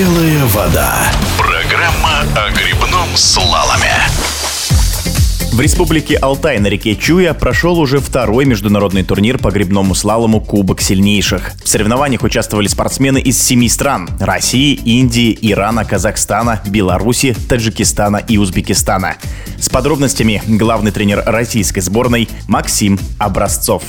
Белая вода. Программа о грибном слаломе. В республике Алтай на реке Чуя прошел уже второй международный турнир по грибному слалому «Кубок сильнейших». В соревнованиях участвовали спортсмены из семи стран – России, Индии, Ирана, Казахстана, Беларуси, Таджикистана и Узбекистана. С подробностями главный тренер российской сборной Максим Образцов.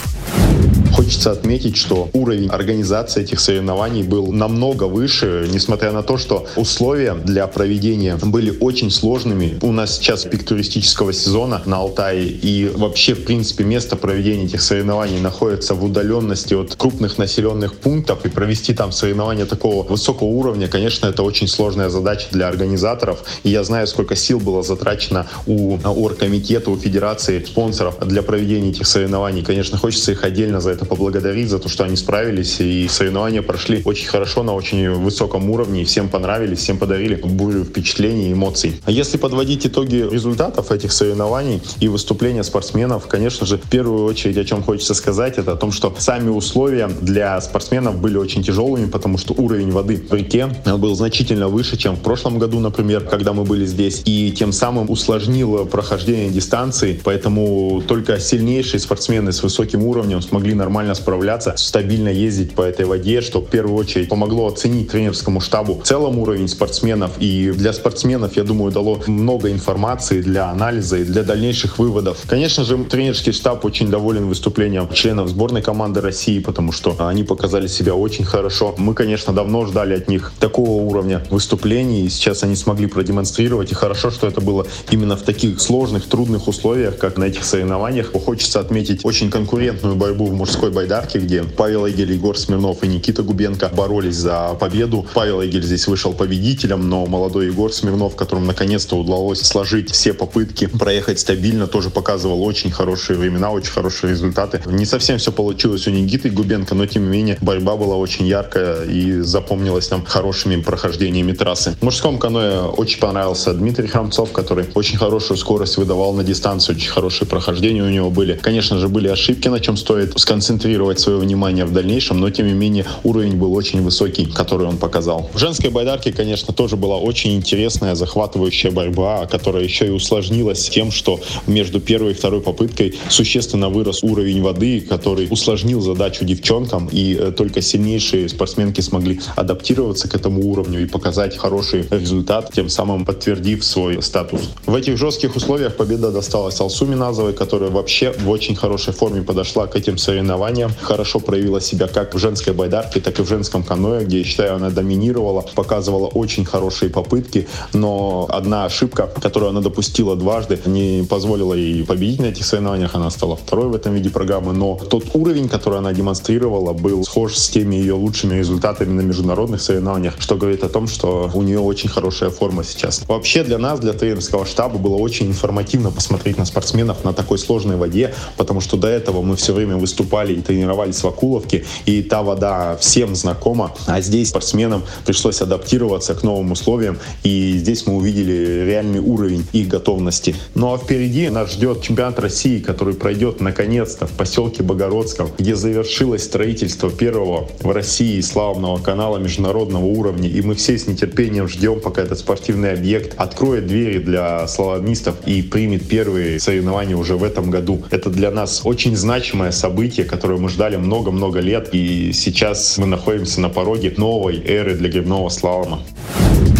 Хочется отметить, что уровень организации этих соревнований был намного выше, несмотря на то, что условия для проведения были очень сложными. У нас сейчас пик туристического сезона на Алтае, и вообще, в принципе, место проведения этих соревнований находится в удаленности от крупных населенных пунктов, и провести там соревнования такого высокого уровня, конечно, это очень сложная задача для организаторов. И я знаю, сколько сил было затрачено у оргкомитета, у федерации спонсоров для проведения этих соревнований. Конечно, хочется их отдельно за это поблагодарить за то, что они справились, и соревнования прошли очень хорошо, на очень высоком уровне, и всем понравились, всем подарили бурю впечатлений и эмоций. А если подводить итоги результатов этих соревнований и выступления спортсменов, конечно же, в первую очередь, о чем хочется сказать, это о том, что сами условия для спортсменов были очень тяжелыми, потому что уровень воды в реке был значительно выше, чем в прошлом году, например, когда мы были здесь, и тем самым усложнило прохождение дистанции, поэтому только сильнейшие спортсмены с высоким уровнем смогли нормально нормально справляться, стабильно ездить по этой воде, что в первую очередь помогло оценить тренерскому штабу в целом уровень спортсменов. И для спортсменов, я думаю, дало много информации для анализа и для дальнейших выводов. Конечно же, тренерский штаб очень доволен выступлением членов сборной команды России, потому что они показали себя очень хорошо. Мы, конечно, давно ждали от них такого уровня выступлений, и сейчас они смогли продемонстрировать. И хорошо, что это было именно в таких сложных, трудных условиях, как на этих соревнованиях. Хочется отметить очень конкурентную борьбу в мужской мужской байдарке, где Павел Эгель, Егор Смирнов и Никита Губенко боролись за победу. Павел Эгель здесь вышел победителем, но молодой Егор Смирнов, которому наконец-то удалось сложить все попытки проехать стабильно, тоже показывал очень хорошие времена, очень хорошие результаты. Не совсем все получилось у Никиты Губенко, но тем не менее борьба была очень яркая и запомнилась нам хорошими прохождениями трассы. В мужском каноэ очень понравился Дмитрий Храмцов, который очень хорошую скорость выдавал на дистанции, очень хорошие прохождения у него были. Конечно же, были ошибки, на чем стоит сконцентрироваться концентрировать свое внимание в дальнейшем, но тем не менее уровень был очень высокий, который он показал. В женской байдарке, конечно, тоже была очень интересная, захватывающая борьба, которая еще и усложнилась тем, что между первой и второй попыткой существенно вырос уровень воды, который усложнил задачу девчонкам, и э, только сильнейшие спортсменки смогли адаптироваться к этому уровню и показать хороший результат, тем самым подтвердив свой статус. В этих жестких условиях победа досталась Алсу Миназовой, которая вообще в очень хорошей форме подошла к этим соревнованиям соревнованиям. Хорошо проявила себя как в женской байдарке, так и в женском каноэ, где, я считаю, она доминировала, показывала очень хорошие попытки, но одна ошибка, которую она допустила дважды, не позволила ей победить на этих соревнованиях. Она стала второй в этом виде программы, но тот уровень, который она демонстрировала, был схож с теми ее лучшими результатами на международных соревнованиях, что говорит о том, что у нее очень хорошая форма сейчас. Вообще для нас, для тренерского штаба было очень информативно посмотреть на спортсменов на такой сложной воде, потому что до этого мы все время выступали и тренировались в Акуловке, и та вода всем знакома, а здесь спортсменам пришлось адаптироваться к новым условиям, и здесь мы увидели реальный уровень их готовности. Ну а впереди нас ждет чемпионат России, который пройдет наконец-то в поселке Богородском, где завершилось строительство первого в России славного канала международного уровня, и мы все с нетерпением ждем, пока этот спортивный объект откроет двери для слаломистов и примет первые соревнования уже в этом году. Это для нас очень значимое событие, которую мы ждали много-много лет. И сейчас мы находимся на пороге новой эры для грибного слалома.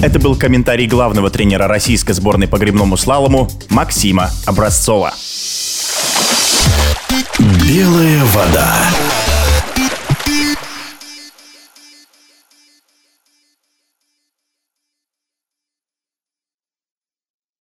Это был комментарий главного тренера российской сборной по грибному слалому Максима Образцова. Белая вода.